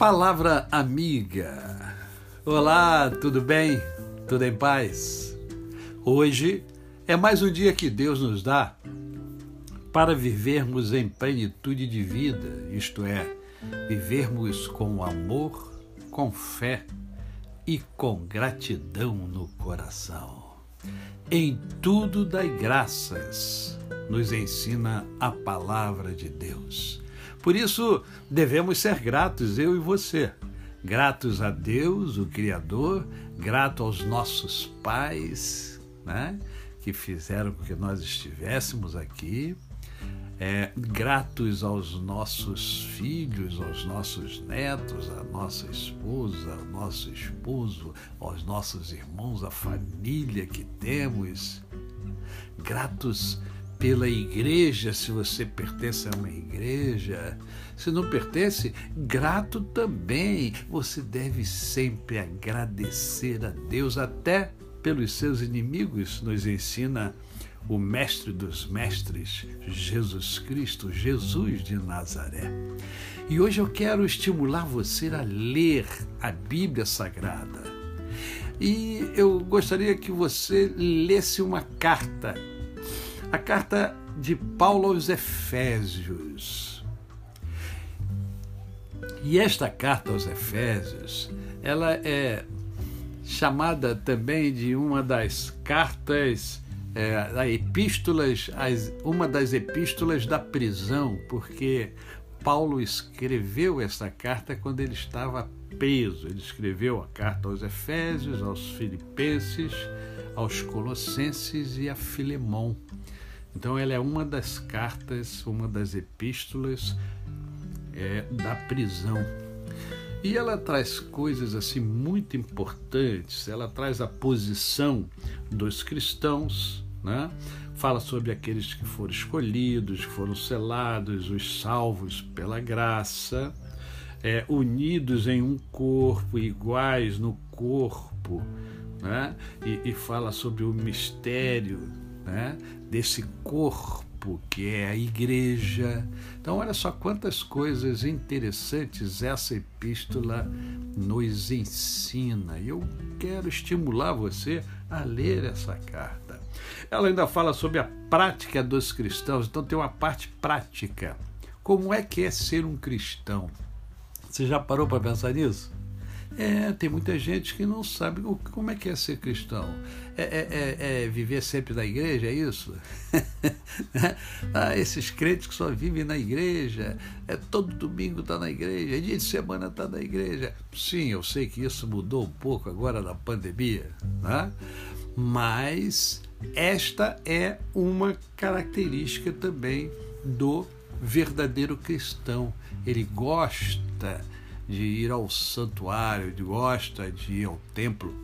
Palavra amiga. Olá, tudo bem? Tudo em paz? Hoje é mais um dia que Deus nos dá para vivermos em plenitude de vida, isto é, vivermos com amor, com fé e com gratidão no coração. Em tudo dai graças, nos ensina a palavra de Deus. Por isso, devemos ser gratos, eu e você. Gratos a Deus, o Criador, grato aos nossos pais, né, que fizeram com que nós estivéssemos aqui. É, gratos aos nossos filhos, aos nossos netos, à nossa esposa, ao nosso esposo, aos nossos irmãos, à família que temos. Gratos pela igreja, se você pertence a uma igreja. Se não pertence, grato também. Você deve sempre agradecer a Deus, até pelos seus inimigos, nos ensina o Mestre dos Mestres, Jesus Cristo, Jesus de Nazaré. E hoje eu quero estimular você a ler a Bíblia Sagrada. E eu gostaria que você lesse uma carta a carta de Paulo aos Efésios. E esta carta aos Efésios, ela é chamada também de uma das cartas, é, epístolas, as, uma das epístolas da prisão, porque Paulo escreveu esta carta quando ele estava preso. Ele escreveu a carta aos Efésios, aos Filipenses, aos Colossenses e a Filemão. Então, ela é uma das cartas, uma das epístolas é, da prisão. E ela traz coisas assim muito importantes. Ela traz a posição dos cristãos, né? Fala sobre aqueles que foram escolhidos, que foram selados, os salvos pela graça, é, unidos em um corpo, iguais no corpo, né? e, e fala sobre o mistério né, desse corpo que é a igreja. Então, olha só quantas coisas interessantes essa epístola nos ensina. E eu quero estimular você a ler essa carta. Ela ainda fala sobre a prática dos cristãos, então tem uma parte prática. Como é que é ser um cristão? Você já parou para pensar nisso? É, tem muita gente que não sabe como é que é ser cristão. É, é, é, é viver sempre na igreja, é isso? ah, esses crentes que só vivem na igreja, é todo domingo está na igreja, dia de semana está na igreja. Sim, eu sei que isso mudou um pouco agora na pandemia, né? mas esta é uma característica também do verdadeiro cristão. Ele gosta de ir ao santuário, gosta de ir ao templo.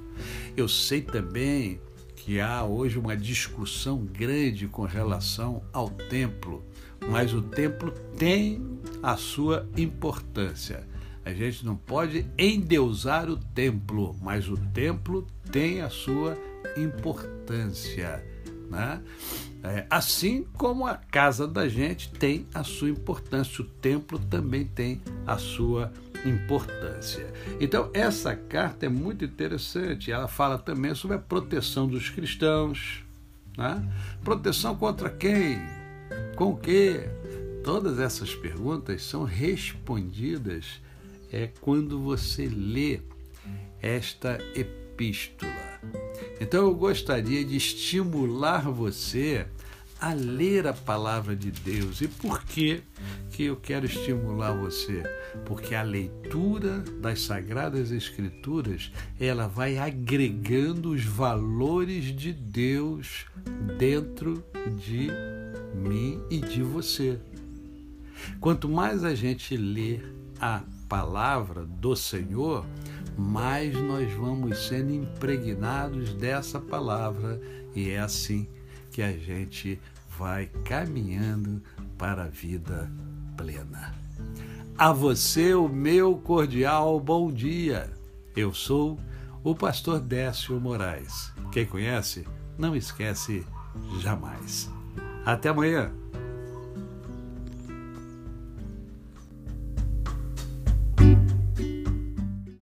Eu sei também que há hoje uma discussão grande com relação ao templo, mas o templo tem a sua importância. A gente não pode endeusar o templo, mas o templo tem a sua importância. Né? É, assim como a casa da gente tem a sua importância, o templo também tem a sua importância. Então, essa carta é muito interessante. Ela fala também sobre a proteção dos cristãos. Né? Proteção contra quem? Com o quê? Todas essas perguntas são respondidas é quando você lê esta epístola. Então eu gostaria de estimular você a ler a palavra de Deus. E por que que eu quero estimular você? Porque a leitura das sagradas escrituras, ela vai agregando os valores de Deus dentro de mim e de você. Quanto mais a gente lê a palavra do Senhor, mais nós vamos sendo impregnados dessa palavra e é assim que a gente vai caminhando para a vida plena. A você o meu cordial bom dia. Eu sou o pastor Décio Moraes. Quem conhece, não esquece jamais. Até amanhã.